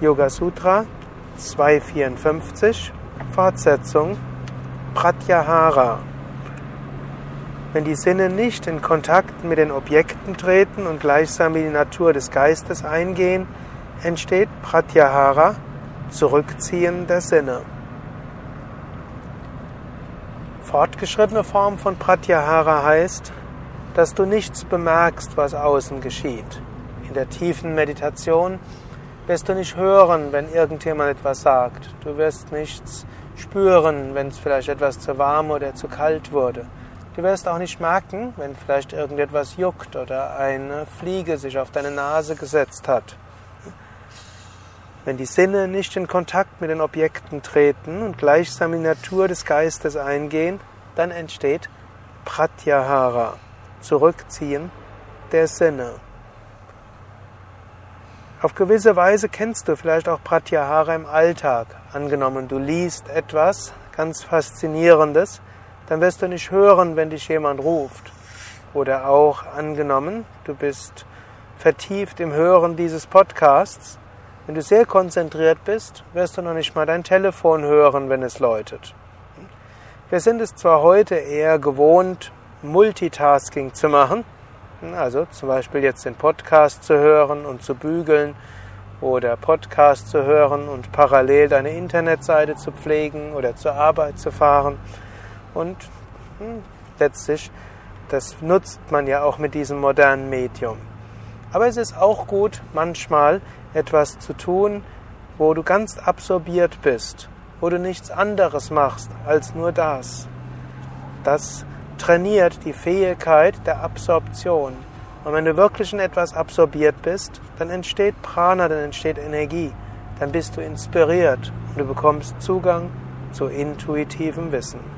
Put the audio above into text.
Yoga Sutra 254 Fortsetzung Pratyahara. Wenn die Sinne nicht in Kontakt mit den Objekten treten und gleichsam in die Natur des Geistes eingehen, entsteht Pratyahara, Zurückziehen der Sinne. Fortgeschrittene Form von Pratyahara heißt, dass du nichts bemerkst, was außen geschieht. In der tiefen Meditation wirst du nicht hören, wenn irgendjemand etwas sagt. Du wirst nichts spüren, wenn es vielleicht etwas zu warm oder zu kalt wurde. Du wirst auch nicht merken, wenn vielleicht irgendetwas juckt oder eine Fliege sich auf deine Nase gesetzt hat. Wenn die Sinne nicht in Kontakt mit den Objekten treten und gleichsam in die Natur des Geistes eingehen, dann entsteht Pratyahara, Zurückziehen der Sinne. Auf gewisse Weise kennst du vielleicht auch Pratyahara im Alltag. Angenommen, du liest etwas ganz Faszinierendes, dann wirst du nicht hören, wenn dich jemand ruft. Oder auch angenommen, du bist vertieft im Hören dieses Podcasts. Wenn du sehr konzentriert bist, wirst du noch nicht mal dein Telefon hören, wenn es läutet. Wir sind es zwar heute eher gewohnt, Multitasking zu machen, also zum Beispiel jetzt den Podcast zu hören und zu bügeln oder Podcast zu hören und parallel deine Internetseite zu pflegen oder zur Arbeit zu fahren. Und hm, letztlich, das nutzt man ja auch mit diesem modernen Medium. Aber es ist auch gut, manchmal etwas zu tun, wo du ganz absorbiert bist, wo du nichts anderes machst als nur das. Das trainiert die Fähigkeit der Absorption. Und wenn du wirklich in etwas absorbiert bist, dann entsteht Prana, dann entsteht Energie, dann bist du inspiriert und du bekommst Zugang zu intuitivem Wissen.